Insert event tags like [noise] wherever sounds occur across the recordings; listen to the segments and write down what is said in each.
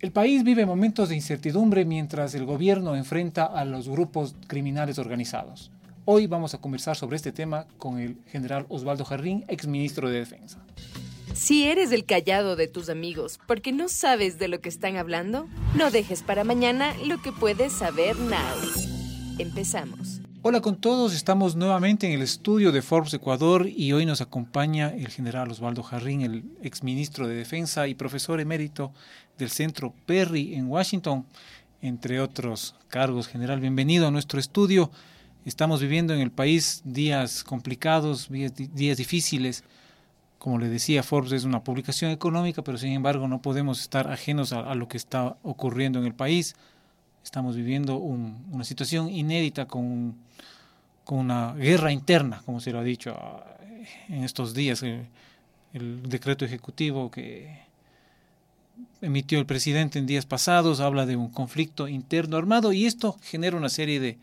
El país vive momentos de incertidumbre mientras el gobierno enfrenta a los grupos criminales organizados. Hoy vamos a conversar sobre este tema con el general Osvaldo Jarrín, exministro de Defensa. Si eres el callado de tus amigos porque no sabes de lo que están hablando, no dejes para mañana lo que puedes saber now. Empezamos. Hola con todos, estamos nuevamente en el estudio de Forbes Ecuador y hoy nos acompaña el general Osvaldo Jarrín, el exministro de Defensa y profesor emérito del Centro Perry en Washington, entre otros cargos. General, bienvenido a nuestro estudio. Estamos viviendo en el país días complicados, días, difíciles. Como le decía, Forbes es una publicación económica, pero sin embargo no podemos estar ajenos a, lo que está ocurriendo en el país. Estamos viviendo una situación inédita con, con, una guerra interna, como se lo ha dicho ah, en estos días. El, el decreto ejecutivo que emitió el presidente en días pasados habla de un conflicto interno armado y esto genera una serie de,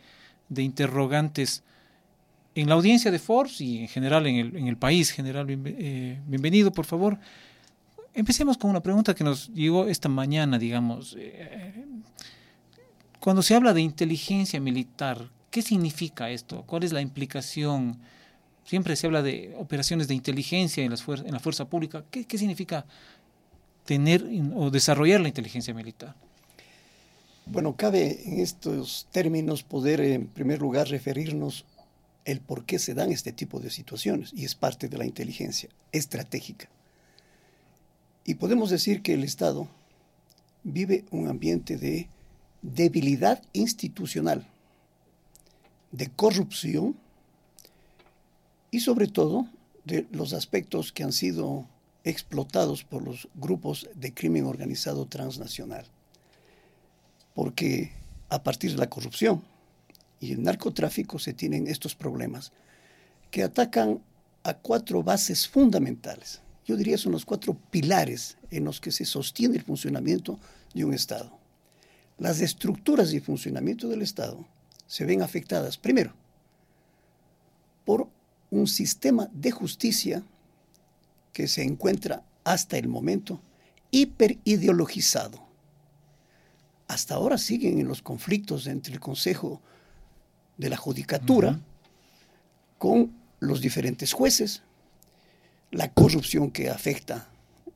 de interrogantes en la audiencia de Forbes y en general en el, en el país. General, eh, bienvenido, por favor. Empecemos con una pregunta que nos llegó esta mañana, digamos. Eh, cuando se habla de inteligencia militar, ¿qué significa esto? ¿Cuál es la implicación? Siempre se habla de operaciones de inteligencia en, las en la fuerza pública. ¿Qué, qué significa tener o desarrollar la inteligencia militar? Bueno, cabe en estos términos poder en primer lugar referirnos el por qué se dan este tipo de situaciones y es parte de la inteligencia estratégica. Y podemos decir que el Estado vive un ambiente de debilidad institucional, de corrupción y sobre todo de los aspectos que han sido explotados por los grupos de crimen organizado transnacional porque a partir de la corrupción y el narcotráfico se tienen estos problemas que atacan a cuatro bases fundamentales. Yo diría son los cuatro pilares en los que se sostiene el funcionamiento de un Estado. Las estructuras y funcionamiento del Estado se ven afectadas, primero, por un sistema de justicia que se encuentra hasta el momento hiperideologizado. Hasta ahora siguen en los conflictos entre el Consejo de la Judicatura con los diferentes jueces, la corrupción que afecta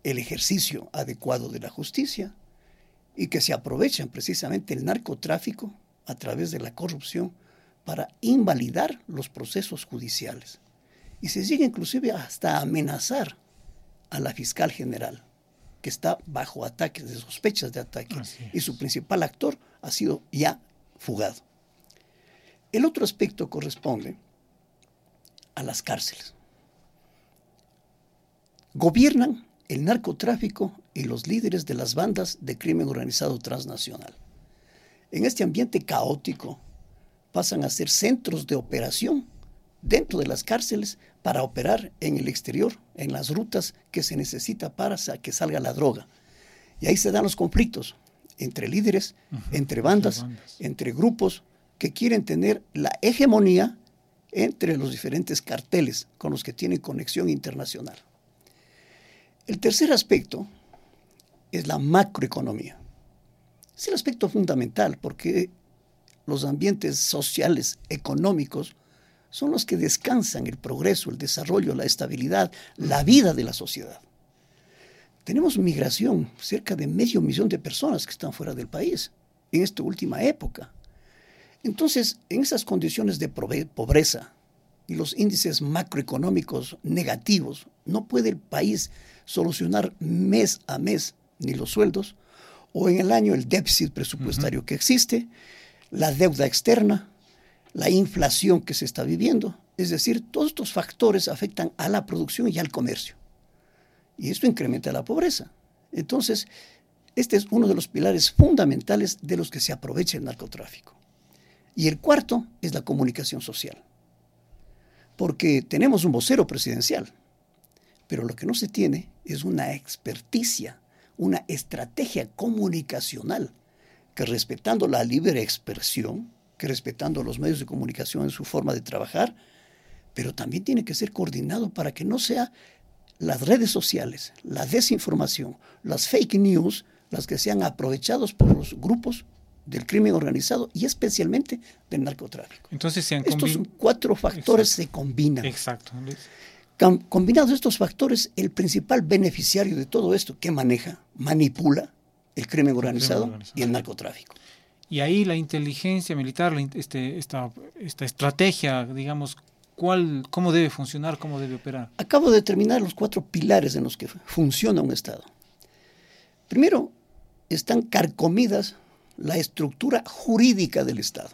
el ejercicio adecuado de la justicia y que se aprovechan precisamente el narcotráfico a través de la corrupción para invalidar los procesos judiciales. Y se sigue inclusive hasta amenazar a la fiscal general que está bajo ataques, de sospechas de ataque, y su principal actor ha sido ya fugado. El otro aspecto corresponde a las cárceles. Gobiernan el narcotráfico y los líderes de las bandas de crimen organizado transnacional. En este ambiente caótico pasan a ser centros de operación dentro de las cárceles para operar en el exterior, en las rutas que se necesita para que salga la droga. Y ahí se dan los conflictos entre líderes, entre, bandas, entre grupos que quieren tener la hegemonía entre los diferentes carteles con los que tienen conexión internacional. El tercer aspecto es la macroeconomía. Es el aspecto fundamental porque los ambientes sociales, económicos, son los que descansan el progreso, el desarrollo, la estabilidad, la vida de la sociedad. Tenemos migración, cerca de medio millón de personas que están fuera del país en esta última época. Entonces, en esas condiciones de pobreza y los índices macroeconómicos negativos, no puede el país solucionar mes a mes ni los sueldos, o en el año el déficit presupuestario que existe, la deuda externa, la inflación que se está viviendo. Es decir, todos estos factores afectan a la producción y al comercio. Y esto incrementa la pobreza. Entonces, este es uno de los pilares fundamentales de los que se aprovecha el narcotráfico. Y el cuarto es la comunicación social. Porque tenemos un vocero presidencial, pero lo que no se tiene es una experticia, una estrategia comunicacional que respetando la libre expresión, que respetando los medios de comunicación en su forma de trabajar, pero también tiene que ser coordinado para que no sea las redes sociales, la desinformación, las fake news, las que sean aprovechados por los grupos del crimen organizado y especialmente del narcotráfico. Entonces se han Estos cuatro factores se combinan. Exacto. Combinados estos factores, el principal beneficiario de todo esto que maneja, manipula el crimen organizado, el crimen organizado. y el narcotráfico. Y ahí la inteligencia militar, este, esta, esta estrategia, digamos, ¿cuál, ¿cómo debe funcionar, cómo debe operar? Acabo de determinar los cuatro pilares en los que funciona un Estado. Primero, están carcomidas la estructura jurídica del Estado.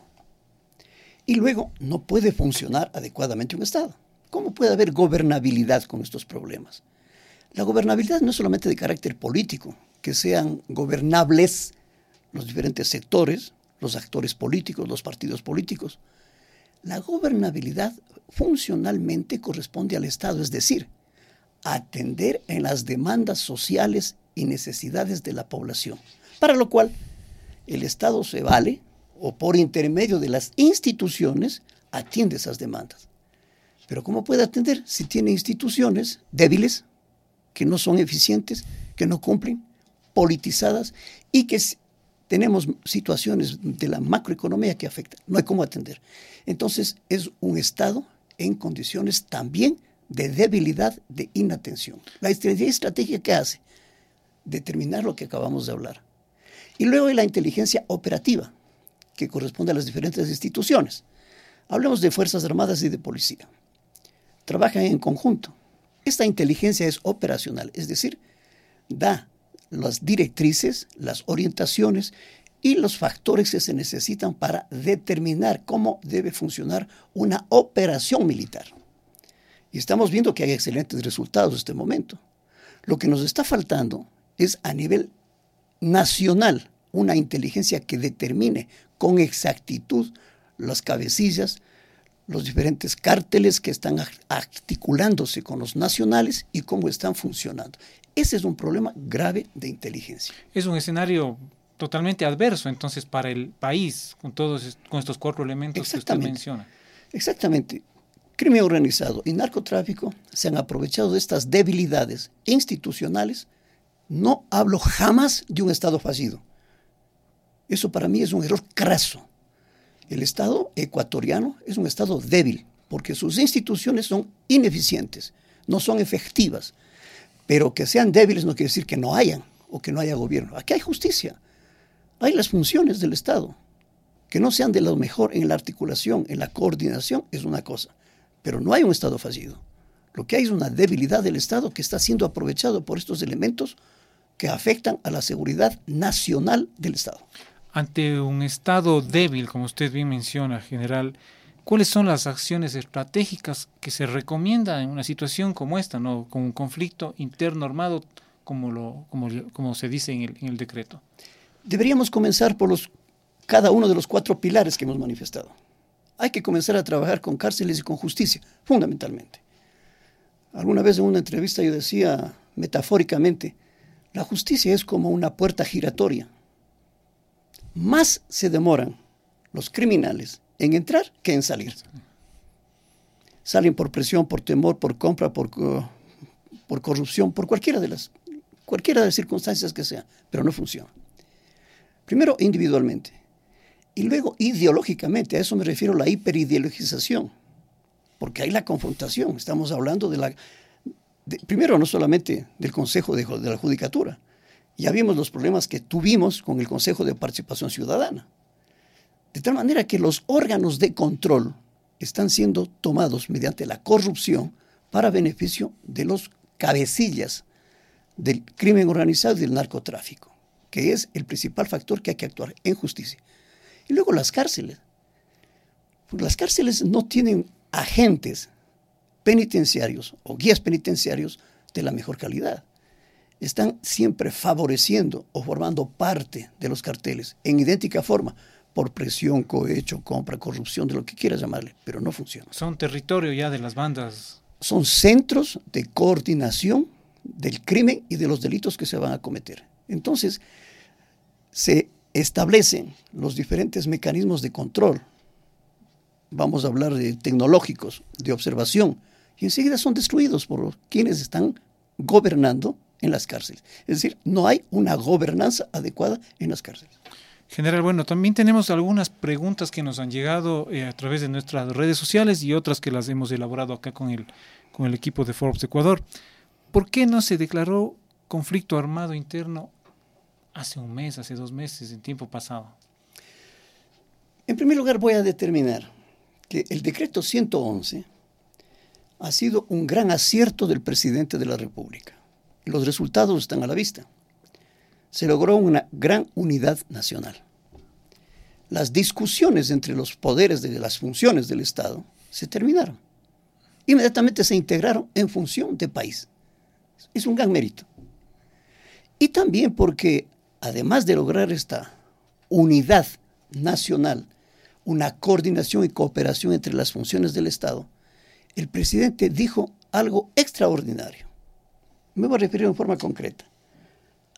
Y luego, no puede funcionar adecuadamente un Estado. ¿Cómo puede haber gobernabilidad con estos problemas? La gobernabilidad no es solamente de carácter político, que sean gobernables los diferentes sectores, los actores políticos, los partidos políticos. La gobernabilidad funcionalmente corresponde al Estado, es decir, atender en las demandas sociales y necesidades de la población, para lo cual el Estado se vale o por intermedio de las instituciones atiende esas demandas. Pero ¿cómo puede atender si tiene instituciones débiles, que no son eficientes, que no cumplen, politizadas y que tenemos situaciones de la macroeconomía que afectan. No hay cómo atender. Entonces es un Estado en condiciones también de debilidad, de inatención. La estrategia que hace, determinar lo que acabamos de hablar. Y luego hay la inteligencia operativa, que corresponde a las diferentes instituciones. Hablemos de Fuerzas Armadas y de Policía. Trabajan en conjunto. Esta inteligencia es operacional, es decir, da las directrices, las orientaciones y los factores que se necesitan para determinar cómo debe funcionar una operación militar. Y estamos viendo que hay excelentes resultados en este momento. Lo que nos está faltando es a nivel nacional una inteligencia que determine con exactitud las cabecillas, los diferentes cárteles que están articulándose con los nacionales y cómo están funcionando. Ese es un problema grave de inteligencia. Es un escenario totalmente adverso entonces para el país con todos con estos cuatro elementos que usted menciona. Exactamente. Crimen organizado y narcotráfico se han aprovechado de estas debilidades institucionales. No hablo jamás de un Estado fallido. Eso para mí es un error craso. El Estado ecuatoriano es un Estado débil porque sus instituciones son ineficientes, no son efectivas. Pero que sean débiles no quiere decir que no hayan o que no haya gobierno. Aquí hay justicia. Hay las funciones del Estado. Que no sean de lo mejor en la articulación, en la coordinación, es una cosa. Pero no hay un Estado fallido. Lo que hay es una debilidad del Estado que está siendo aprovechado por estos elementos que afectan a la seguridad nacional del Estado. Ante un Estado débil, como usted bien menciona, general, ¿Cuáles son las acciones estratégicas que se recomienda en una situación como esta, ¿no? con un conflicto interno armado, como, lo, como, como se dice en el, en el decreto? Deberíamos comenzar por los, cada uno de los cuatro pilares que hemos manifestado. Hay que comenzar a trabajar con cárceles y con justicia, fundamentalmente. Alguna vez en una entrevista yo decía metafóricamente, la justicia es como una puerta giratoria. Más se demoran los criminales en entrar que en salir. Salen por presión, por temor, por compra, por, por corrupción, por cualquiera de las cualquiera de las circunstancias que sea, pero no funciona. Primero individualmente y luego ideológicamente, a eso me refiero la hiperideologización, porque hay la confrontación, estamos hablando de la primero no solamente del Consejo de la Judicatura, ya vimos los problemas que tuvimos con el Consejo de Participación Ciudadana de tal manera que los órganos de control están siendo tomados mediante la corrupción para beneficio de los cabecillas del crimen organizado y del narcotráfico, que es el principal factor que hay que actuar en justicia. Y luego las cárceles. las cárceles no tienen agentes penitenciarios o guías penitenciarios de la mejor calidad. Están siempre favoreciendo o formando parte de los carteles en idéntica forma por presión, cohecho, compra, corrupción, de lo que quieras llamarle, pero no funciona. Son territorio ya de las bandas. Son centros de coordinación del crimen y de los delitos que se van a cometer. Entonces, se establecen los diferentes mecanismos de control. Vamos a hablar de tecnológicos, de observación, y enseguida son destruidos por quienes están gobernando en las cárceles. Es decir, no hay una gobernanza adecuada en las cárceles. General, bueno, también tenemos algunas preguntas que nos han llegado eh, a través de nuestras redes sociales y otras que las hemos elaborado acá con el, con el equipo de Forbes Ecuador. ¿Por qué no se declaró conflicto armado interno hace un mes, hace dos meses, en tiempo pasado? En primer lugar, voy a determinar que el decreto 111 ha sido un gran acierto del presidente de la República. Los resultados están a la vista se logró una gran unidad nacional. Las discusiones entre los poderes de las funciones del Estado se terminaron. Inmediatamente se integraron en función de país. Es un gran mérito. Y también porque, además de lograr esta unidad nacional, una coordinación y cooperación entre las funciones del Estado, el presidente dijo algo extraordinario. Me voy a referir en forma concreta.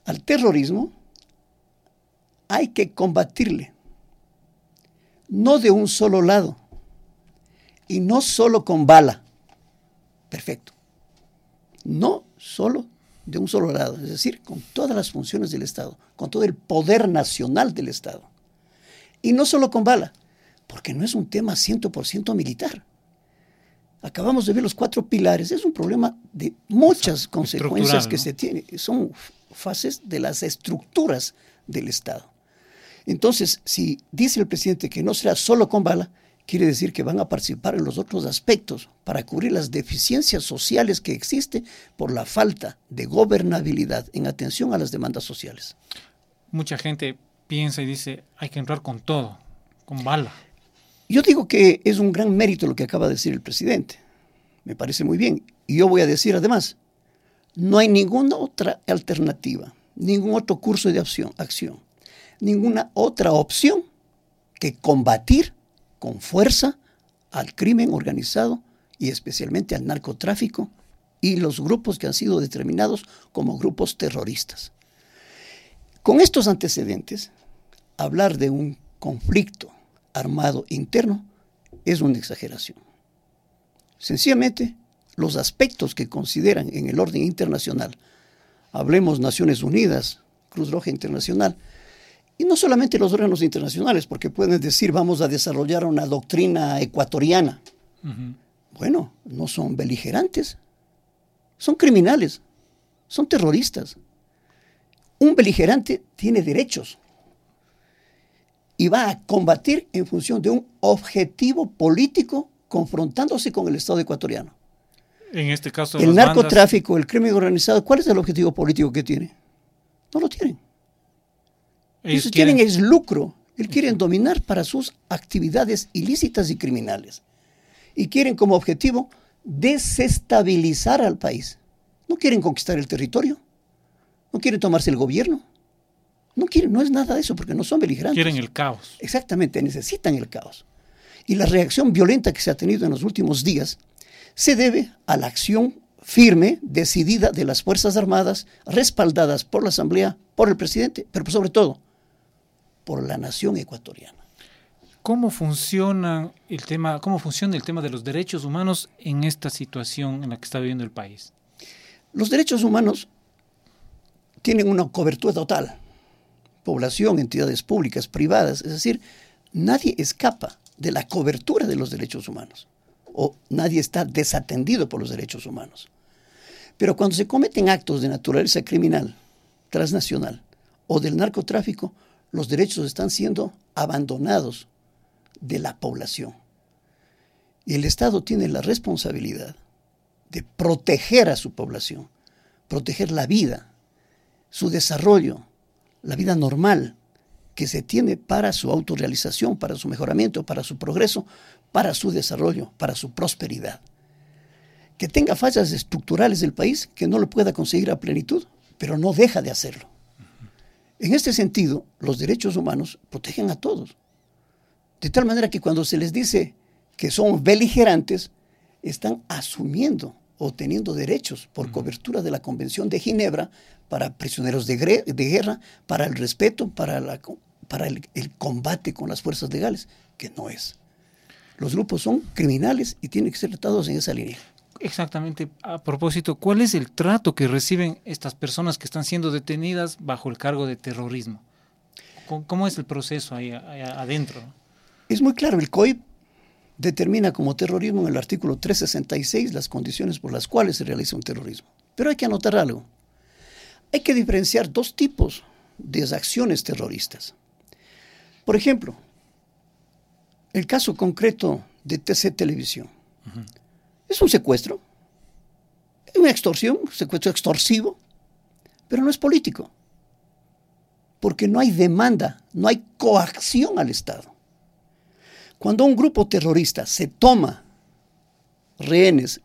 Al terrorismo hay que combatirle, no de un solo lado, y no solo con bala. Perfecto. No solo de un solo lado, es decir, con todas las funciones del Estado, con todo el poder nacional del Estado. Y no solo con bala, porque no es un tema 100% militar. Acabamos de ver los cuatro pilares, es un problema de muchas consecuencias que se tiene. Son fases de las estructuras del Estado. Entonces, si dice el presidente que no será solo con bala, quiere decir que van a participar en los otros aspectos para cubrir las deficiencias sociales que existen por la falta de gobernabilidad en atención a las demandas sociales. Mucha gente piensa y dice, hay que entrar con todo, con bala. Yo digo que es un gran mérito lo que acaba de decir el presidente. Me parece muy bien. Y yo voy a decir además, no hay ninguna otra alternativa, ningún otro curso de acción, ninguna otra opción que combatir con fuerza al crimen organizado y especialmente al narcotráfico y los grupos que han sido determinados como grupos terroristas. Con estos antecedentes, hablar de un conflicto armado interno es una exageración. Sencillamente, los aspectos que consideran en el orden internacional, hablemos Naciones Unidas, Cruz Roja Internacional, y no solamente los órganos internacionales, porque pueden decir vamos a desarrollar una doctrina ecuatoriana. Bueno, no son beligerantes, son criminales, son terroristas. Un beligerante tiene derechos y va a combatir en función de un objetivo político confrontándose con el Estado ecuatoriano. En este caso, el narcotráfico, el crimen organizado, ¿cuál es el objetivo político que tiene? No lo tienen. Ellos quieren es lucro. Ellos quieren dominar para sus actividades ilícitas y criminales. Y quieren como objetivo desestabilizar al país. No quieren conquistar el territorio. No quieren tomarse el gobierno. No quieren, no es nada de eso, porque no son beligerantes. Quieren el caos. Exactamente, necesitan el caos. Y la reacción violenta que se ha tenido en los últimos días se debe a la acción firme, decidida de las Fuerzas Armadas, respaldadas por la Asamblea, por el presidente, pero sobre todo por la nación ecuatoriana. ¿Cómo funciona el tema, cómo funciona el tema de los derechos humanos en esta situación en la que está viviendo el país? Los derechos humanos tienen una cobertura total. Población, entidades públicas, privadas, es decir, nadie escapa de la cobertura de los derechos humanos o nadie está desatendido por los derechos humanos. Pero cuando se cometen actos de naturaleza criminal, transnacional o del narcotráfico, los derechos están siendo abandonados de la población. Y el Estado tiene la responsabilidad de proteger a su población, proteger la vida, su desarrollo, la vida normal que se tiene para su autorrealización, para su mejoramiento, para su progreso, para su desarrollo, para su prosperidad. Que tenga fallas estructurales del país que no lo pueda conseguir a plenitud, pero no deja de hacerlo. En este sentido, los derechos humanos protegen a todos. De tal manera que cuando se les dice que son beligerantes, están asumiendo o teniendo derechos por cobertura de la Convención de Ginebra para prisioneros de, guerra, para el respeto, para, para el combate con las fuerzas legales, que no es los grupos son criminales y tienen que ser tratados en esa línea. exactamente, a propósito, ¿cuál es el trato que reciben estas personas que están siendo detenidas bajo el cargo de terrorismo? ¿Cómo, es el proceso ahí, adentro? Es muy claro, el COIP determina como terrorismo en el artículo 366 las condiciones por las cuales se realiza un terrorismo. Pero hay que anotar algo. Hay que diferenciar dos tipos de acciones terroristas. Por ejemplo, el caso concreto de TC Televisión. Es un secuestro, es una extorsión, un secuestro extorsivo, pero no es político, porque no hay demanda, no hay coacción al Estado. Cuando un grupo terrorista se toma rehenes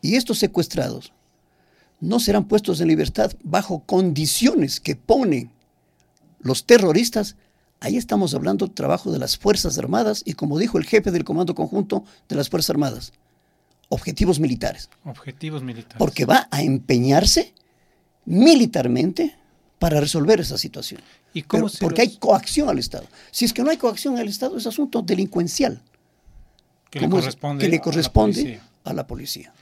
y estos secuestrados no serán puestos en libertad bajo condiciones que ponen los terroristas, ahí estamos hablando del trabajo de las Fuerzas Armadas y como dijo el jefe del Comando Conjunto de las Fuerzas Armadas, objetivos militares. Objetivos militares. Porque va a empeñarse militarmente para resolver esa situación. ¿Y cómo porque hay coacción al Estado. Si es que no hay coacción al Estado, es asunto delincuencial. Que le corresponde, que le corresponde a la policía.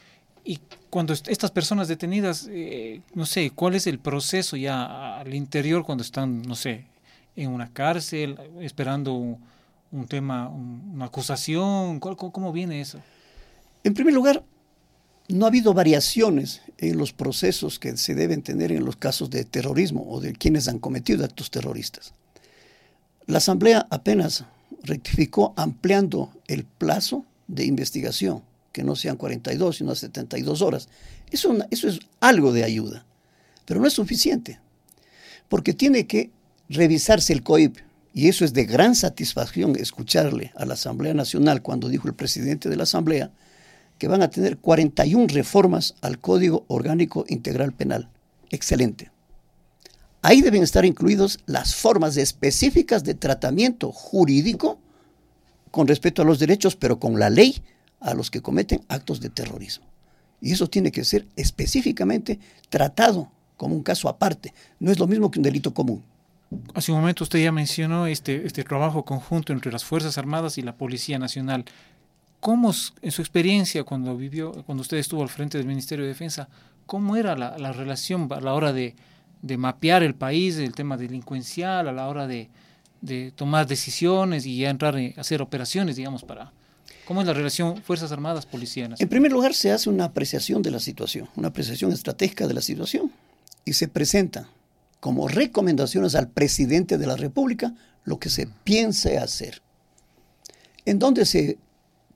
Y cuando estas personas detenidas, eh, no sé, ¿cuál es el proceso ya al interior cuando están, no sé, en una cárcel, esperando un, tema, una acusación? ¿Cómo, viene eso? En primer lugar, no ha habido variaciones en los procesos que se deben tener en los casos de terrorismo o de quienes han cometido actos terroristas. La Asamblea apenas rectificó ampliando el plazo de investigación que no sean 42, sino 72 horas. Eso, eso es algo de ayuda, pero no es suficiente, porque tiene que revisarse el COIP, y eso es de gran satisfacción escucharle a la Asamblea Nacional cuando dijo el presidente de la Asamblea que van a tener 41 reformas al Código Orgánico Integral Penal. Excelente. Ahí deben estar incluidos las formas específicas de tratamiento jurídico con respecto a los derechos, pero con la ley a los que cometen actos de terrorismo. Y eso tiene que ser específicamente tratado como un caso aparte. No es lo mismo que un delito común. Hace un momento usted ya mencionó este, este trabajo conjunto entre las Fuerzas Armadas y la Policía Nacional. ¿Cómo, en su experiencia, cuando vivió, cuando usted estuvo al frente del Ministerio de Defensa, cómo era la, relación a la hora de, de, mapear el país, el tema delincuencial, a la hora de, de tomar decisiones y ya entrar a hacer operaciones, digamos, para, ¿Cómo es la relación Fuerzas Armadas, Policía En primer lugar, se hace una apreciación de la situación, una apreciación estratégica de la situación, y se presenta como recomendaciones al presidente de la República lo que se piense hacer. ¿En dónde se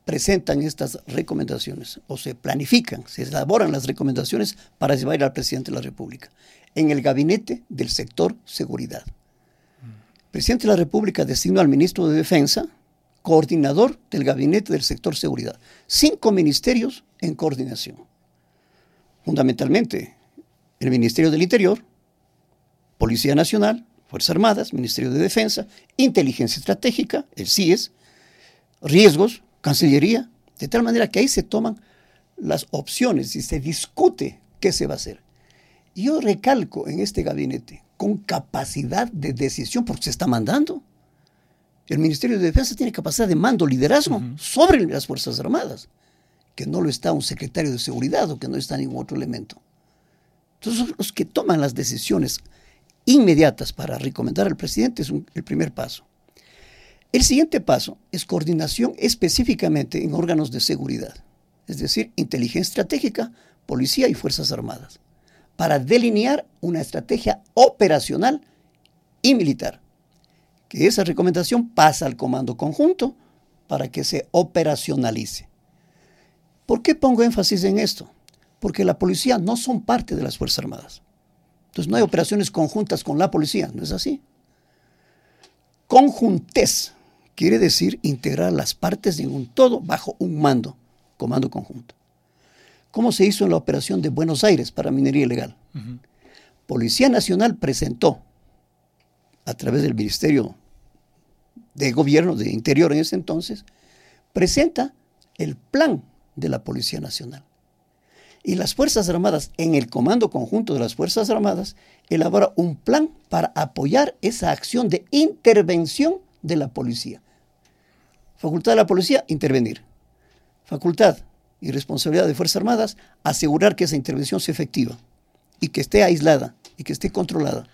presentan estas recomendaciones o se planifican, se elaboran las recomendaciones para llevar al presidente de la República? En el gabinete del sector seguridad. El presidente de la República designó al ministro de Defensa, coordinador del gabinete del sector seguridad. Cinco ministerios en coordinación. Fundamentalmente, el Ministerio del Interior, Policía Nacional, Fuerzas Armadas, Ministerio de Defensa, Inteligencia Estratégica, el CIES, Riesgos, Cancillería, de tal manera que ahí se toman las opciones y se discute qué se va a hacer. Yo recalco en este gabinete con capacidad de decisión porque se está mandando. El Ministerio de Defensa tiene capacidad de mando, liderazgo sobre las Fuerzas Armadas, que no lo está un secretario de seguridad o que no está ningún otro elemento. Entonces, los que toman las decisiones inmediatas para recomendar al presidente es el primer paso. El siguiente paso es coordinación específicamente en órganos de seguridad, es decir, inteligencia estratégica, policía y Fuerzas Armadas, para delinear una estrategia operacional y militar que esa recomendación pasa al comando conjunto para que se operacionalice. ¿Por qué pongo énfasis en esto? Porque la policía no son parte de las Fuerzas Armadas. Entonces no hay operaciones conjuntas con la policía, ¿no es así? Conjuntes quiere decir integrar las partes en un todo bajo un mando, comando conjunto. ¿Cómo se hizo en la operación de Buenos Aires para minería ilegal? Policía Nacional presentó, a través del Ministerio de gobierno, de interior en ese entonces, presenta el plan de la Policía Nacional. Y las Fuerzas Armadas, en el Comando Conjunto de las Fuerzas Armadas, elabora un plan para apoyar esa acción de intervención de la policía. Facultad de la policía, intervenir. Facultad y responsabilidad de Fuerzas Armadas asegurar que esa intervención sea efectiva y que esté aislada y que esté controlada.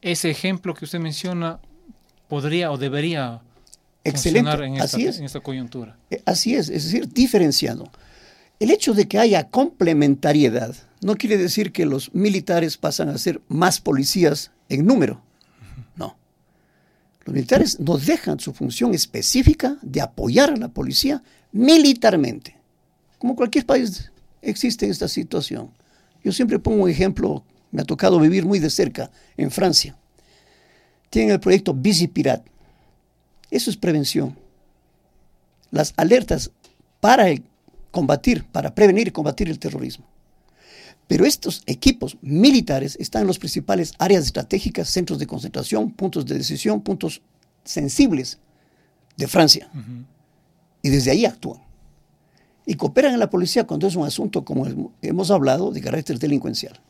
Ese ejemplo que usted menciona podría o debería funcionar en esta, así es. en esta coyuntura. Eh, Así es, es decir, diferenciando. El hecho de que haya complementariedad no quiere decir que los militares pasan a ser más policías en número. Los militares no dejan su función específica de apoyar a la policía militarmente. Como cualquier país existe esta situación. Yo siempre pongo un ejemplo, me ha tocado vivir muy de cerca en Francia. Tienen el proyecto Bici Pirat. Eso es prevención. Las alertas para combatir, para prevenir y combatir el terrorismo. Pero estos equipos militares están en las principales áreas estratégicas, centros de concentración, puntos de decisión, puntos sensibles de Francia. Uh -huh. Y desde ahí actúan. Y cooperan en la policía cuando es un asunto, como hemos hablado, de carácter delincuencial.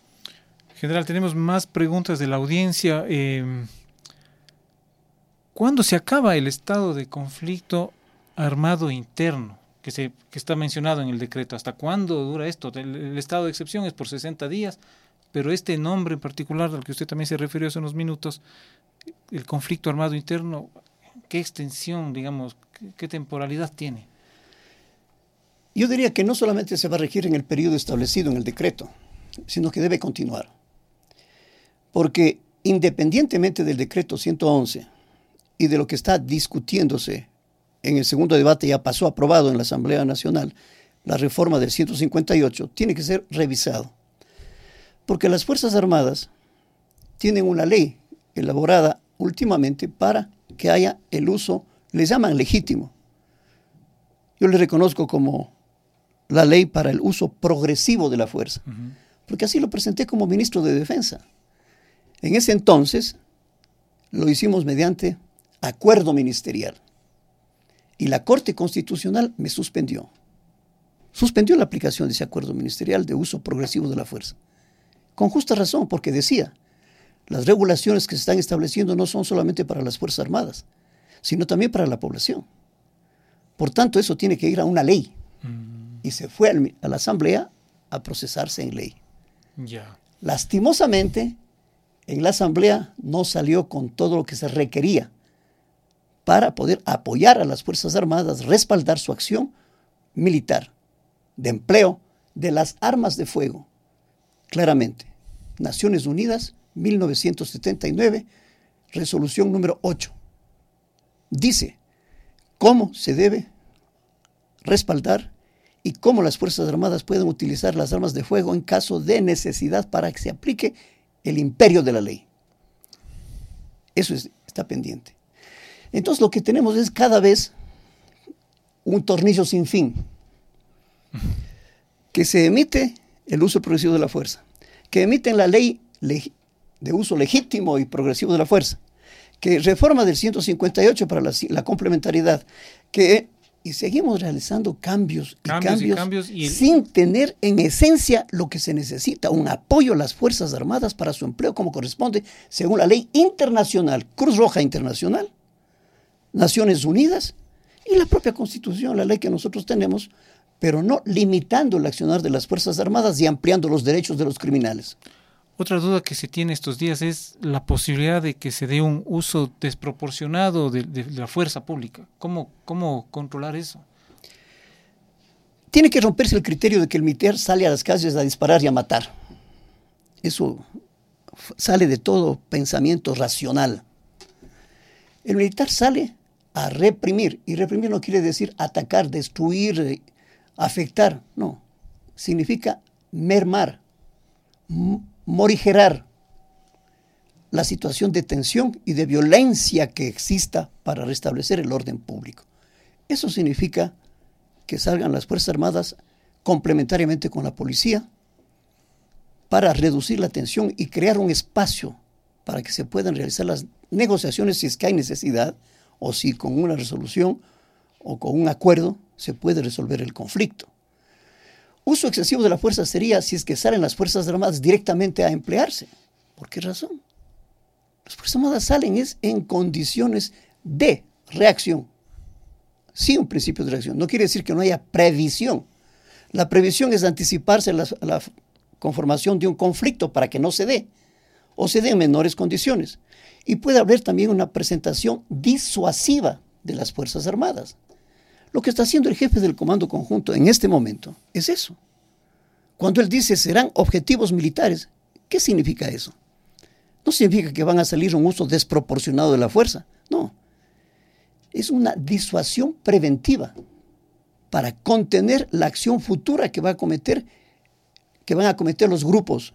General, tenemos más preguntas de la audiencia. Eh, ¿Cuándo se acaba el estado de conflicto armado interno? Que, está mencionado en el decreto. ¿Hasta cuándo dura esto? El, el, estado de excepción es por 60 días, pero este nombre en particular, al que usted también se refirió hace unos minutos, el conflicto armado interno, ¿qué extensión, digamos, qué, qué temporalidad tiene? Yo diría que no solamente se va a regir en el periodo establecido en el decreto, sino que debe continuar. Porque independientemente del decreto 111 y de lo que está discutiéndose en el segundo debate ya pasó aprobado en la Asamblea Nacional, la reforma del 158, tiene que ser revisado. Porque las Fuerzas Armadas tienen una ley elaborada últimamente para que haya el uso, les llaman legítimo. Yo le reconozco como la ley para el uso progresivo de la fuerza, uh -huh. porque así lo presenté como ministro de Defensa. En ese entonces lo hicimos mediante acuerdo ministerial y la Corte Constitucional me suspendió. Suspendió la aplicación de ese acuerdo ministerial de uso progresivo de la fuerza. Con justa razón, porque decía, las regulaciones que se están estableciendo no son solamente para las Fuerzas Armadas, sino también para la población. Por tanto, eso tiene que ir a una ley. Mm. Y se fue al, a la Asamblea a procesarse en ley. Yeah. Lastimosamente, en la Asamblea no salió con todo lo que se requería para poder apoyar a las Fuerzas Armadas, respaldar su acción militar, de empleo de las armas de fuego. Claramente, Naciones Unidas, 1979, resolución número 8, dice cómo se debe respaldar y cómo las Fuerzas Armadas pueden utilizar las armas de fuego en caso de necesidad para que se aplique el imperio de la ley. Eso es, está pendiente. Entonces lo que tenemos es cada vez un tornillo sin fin, que se emite el uso progresivo de la fuerza, que emiten la ley de uso legítimo y progresivo de la fuerza, que reforma del 158 para la, la complementariedad, que y seguimos realizando cambios y cambios, cambios, y cambios y el... sin tener en esencia lo que se necesita, un apoyo a las Fuerzas Armadas para su empleo como corresponde según la ley internacional, Cruz Roja Internacional, Naciones Unidas y la propia Constitución, la ley que nosotros tenemos, pero no limitando el accionar de las Fuerzas Armadas y ampliando los derechos de los criminales. Otra duda que se tiene estos días es la posibilidad de que se dé un uso desproporcionado de, de, de la fuerza pública. ¿Cómo, ¿Cómo controlar eso? Tiene que romperse el criterio de que el militar sale a las calles a disparar y a matar. Eso sale de todo pensamiento racional. El militar sale a reprimir, y reprimir no quiere decir atacar, destruir, afectar, no. Significa mermar, morigerar la situación de tensión y de violencia que exista para restablecer el orden público. Eso significa que salgan las Fuerzas Armadas complementariamente con la policía para reducir la tensión y crear un espacio para que se puedan realizar las negociaciones si es que hay necesidad o si con una resolución o con un acuerdo se puede resolver el conflicto. Uso excesivo de la fuerza sería si es que salen las Fuerzas Armadas directamente a emplearse. ¿Por qué razón? Las Fuerzas Armadas salen es en condiciones de reacción. Sí, un principio de reacción. No quiere decir que no haya previsión. La previsión es anticiparse a la, conformación de un conflicto para que no se dé o se dé en menores condiciones. Y puede haber también una presentación disuasiva de las Fuerzas Armadas. Lo que está haciendo el jefe del Comando Conjunto en este momento es eso. Cuando él dice serán objetivos militares, ¿qué significa eso? No significa que van a salir un uso desproporcionado de la fuerza, no. Es una disuasión preventiva para contener la acción futura que va a cometer, que van a cometer los grupos,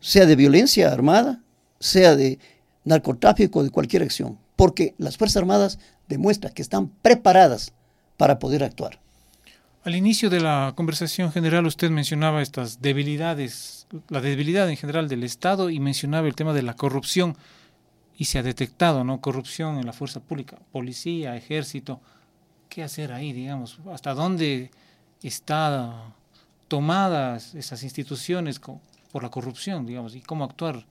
sea de violencia armada, sea de narcotráfico, de cualquier acción, porque las Fuerzas Armadas demuestran que están preparadas para poder actuar. Al inicio de la conversación general usted mencionaba estas debilidades, la debilidad en general del Estado y mencionaba el tema de la corrupción y se ha detectado, ¿no? Corrupción en la fuerza pública, policía, ejército, qué hacer ahí, digamos, hasta dónde están tomadas esas instituciones por la corrupción, digamos, y cómo actuar.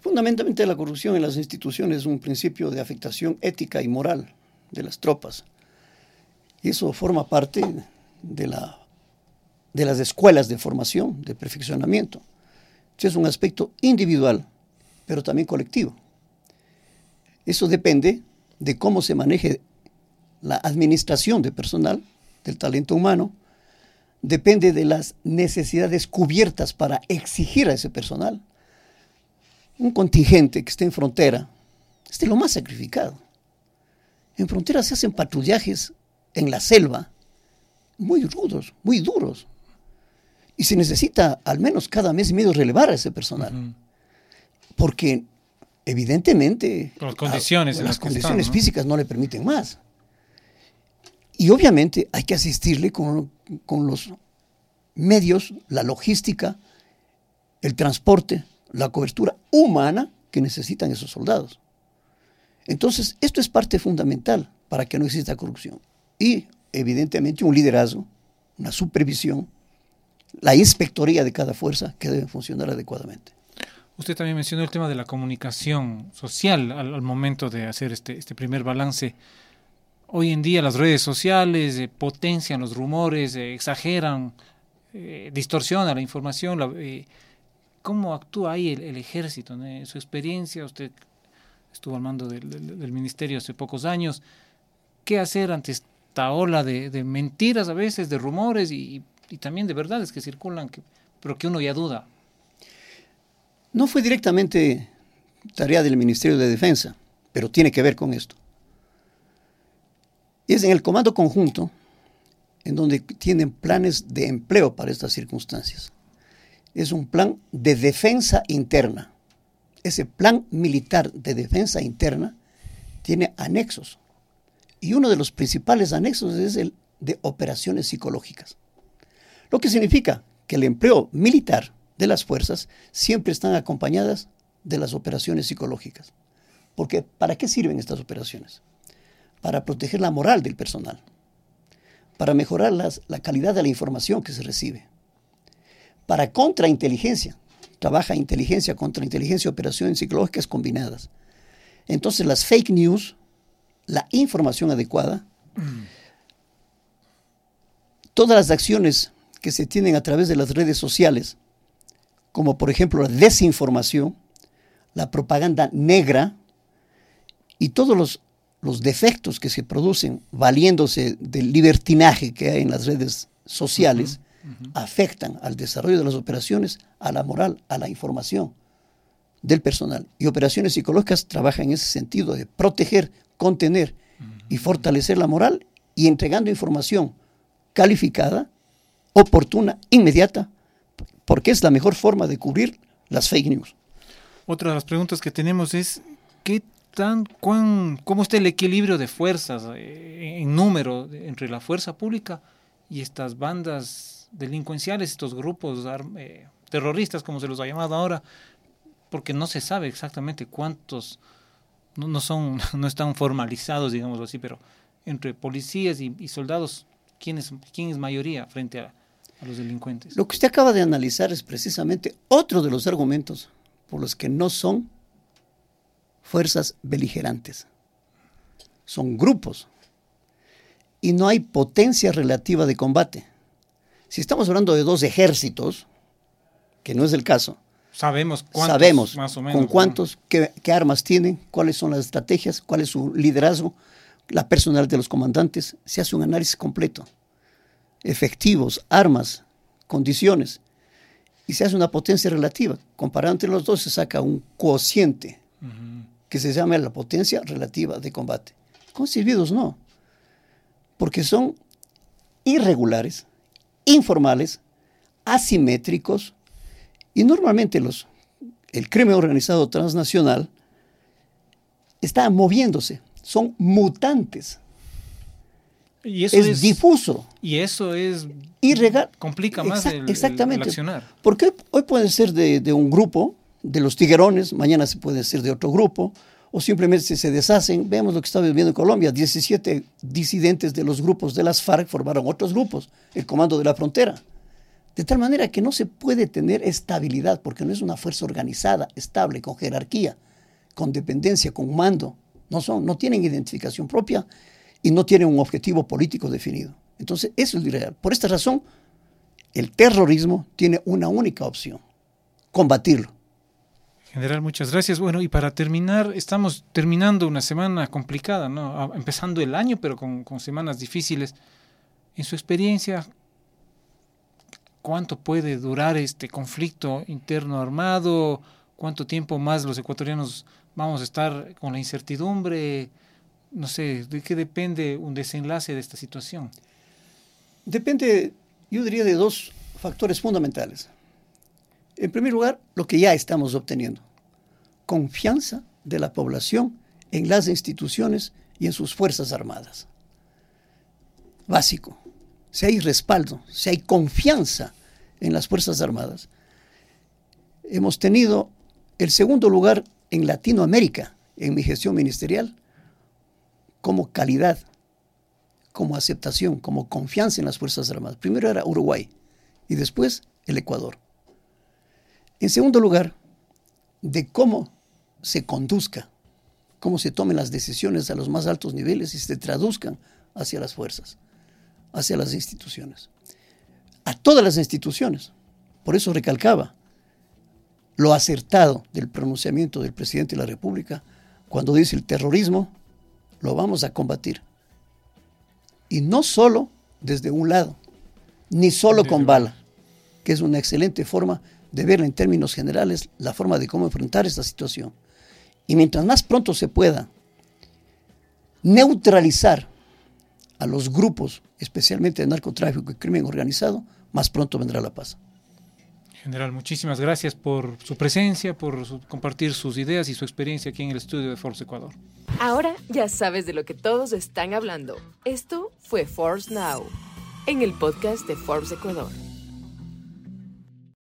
Fundamentalmente la corrupción en las instituciones es un principio de afectación ética y moral de las tropas. Y eso forma parte de, la, de las escuelas de formación, de perfeccionamiento. Es un aspecto individual, pero también colectivo. Eso depende de cómo se maneje la administración de personal, del talento humano, depende de las necesidades cubiertas para exigir a ese personal. Un contingente que esté en frontera es lo más sacrificado. En frontera se hacen patrullajes en la selva muy rudos, muy duros. Y se necesita al menos cada mes y medio relevar a ese personal. Porque evidentemente las condiciones, las condiciones físicas no le permiten más. Y obviamente hay que asistirle con, los medios, la logística, el transporte, la cobertura humana que necesitan esos soldados. Entonces, esto es parte fundamental para que no exista corrupción. Y, evidentemente, un liderazgo, una supervisión, la inspectoría de cada fuerza que debe funcionar adecuadamente. Usted también mencionó el tema de la comunicación social al, momento de hacer este, este primer balance Hoy en día las redes sociales eh, potencian los rumores, eh, exageran, eh, distorsionan la información. ¿Cómo actúa ahí el, ejército? En su experiencia, usted estuvo al mando del, ministerio hace pocos años. ¿Qué hacer ante esta ola de, mentiras a veces, de rumores y, también de verdades que circulan, pero que uno ya duda? No fue directamente tarea del Ministerio de Defensa, pero tiene que ver con esto. Es en el comando conjunto en donde tienen planes de empleo para estas circunstancias. Es un plan de defensa interna. Ese plan militar de defensa interna tiene anexos. Y uno de los principales anexos es el de operaciones psicológicas. Lo que significa que el empleo militar de las fuerzas siempre están acompañadas de las operaciones psicológicas. Porque ¿para qué sirven estas operaciones? Para proteger la moral del personal, para mejorar la calidad de la información que se recibe, para contrainteligencia, trabaja inteligencia, contrainteligencia, operaciones psicológicas combinadas. Entonces las fake news, la información adecuada, todas las acciones que se tienen a través de las redes sociales, como por ejemplo la desinformación, la propaganda negra y todos los los defectos que se producen valiéndose del libertinaje que hay en las redes sociales afectan al desarrollo de las operaciones, a la moral, a la información del personal. Y operaciones psicológicas trabajan en ese sentido de proteger, contener y fortalecer la moral y entregando información calificada, oportuna, inmediata, porque es la mejor forma de cubrir las fake news. Otra de las preguntas que tenemos es, ¿qué ¿cómo está el equilibrio de fuerzas eh, en número entre la fuerza pública y estas bandas delincuenciales, estos grupos eh, terroristas, como se los ha llamado ahora? Porque no se sabe exactamente cuántos, no, son, [laughs] no están formalizados, digamos así, pero entre policías y, soldados, ¿quién es, ¿quién es mayoría frente a, a los delincuentes? Lo que usted acaba de analizar es precisamente otro de los argumentos por los que no son fuerzas beligerantes. Son grupos. Y no hay potencia relativa de combate. Si estamos hablando de dos ejércitos, que no es el caso, sabemos cuántos, sabemos más o menos, con cuántos, qué, qué armas tienen, cuáles son las estrategias, cuál es su liderazgo, la personalidad de los comandantes, se hace un análisis completo. Efectivos, armas, condiciones, y se hace una potencia relativa. Comparado entre los dos se saca un cociente que se llama la potencia relativa de combate. Con silbidos no, porque son irregulares, informales, asimétricos, y normalmente los, el crimen organizado transnacional está moviéndose, son mutantes, Y eso es, es, difuso, y eso es irregal. complica más Exact- el, el- exactamente. el accionar. Porque hoy, hoy puede ser de, de un grupo, de los tiguerones, mañana se puede ser de otro grupo, o simplemente se, deshacen. Vemos lo que está viviendo en Colombia. 17 disidentes de los grupos de las FARC formaron otros grupos, el Comando de la Frontera. De tal manera que no se puede tener estabilidad, porque no es una fuerza organizada, estable, con jerarquía, con dependencia, con mando. No, son, no tienen identificación propia y no tienen un objetivo político definido. Entonces, eso es lo. Por esta razón, el terrorismo tiene una única opción, combatirlo. General, muchas gracias. Bueno, y para terminar, estamos terminando una semana complicada, ¿no? Ah, Empezando el año, pero con, con semanas difíciles. En su experiencia, ¿cuánto puede durar este conflicto interno armado? ¿Cuánto tiempo más los ecuatorianos vamos a estar con la incertidumbre? No sé, ¿de qué depende un desenlace de esta situación? Depende, yo diría, de dos factores fundamentales. En primer lugar, lo que ya estamos obteniendo. Confianza de la población en las instituciones y en sus Fuerzas Armadas. Básico. Si hay respaldo, si hay confianza en las Fuerzas Armadas, hemos tenido el segundo lugar en Latinoamérica en mi gestión ministerial como calidad, como aceptación, como confianza en las Fuerzas Armadas. Primero era Uruguay y después el Ecuador. En segundo lugar, de cómo se conduzca, cómo se tomen las decisiones a los más altos niveles y se traduzcan hacia las fuerzas, hacia las instituciones. A todas las instituciones. Por eso recalcaba lo acertado del pronunciamiento del presidente de la República cuando dice el terrorismo lo vamos a combatir. Y no solo desde un lado, ni solo con bala, que es una excelente forma de ver en términos generales la forma de cómo enfrentar esta situación. Y mientras más pronto se pueda neutralizar a los grupos, especialmente de narcotráfico y crimen organizado, más pronto vendrá la paz. General, muchísimas gracias por su presencia, por su- compartir sus ideas y su experiencia aquí en el estudio de Forbes Ecuador. Ahora ya sabes de lo que todos están hablando. Esto fue Forbes Now, en el podcast de Forbes Ecuador.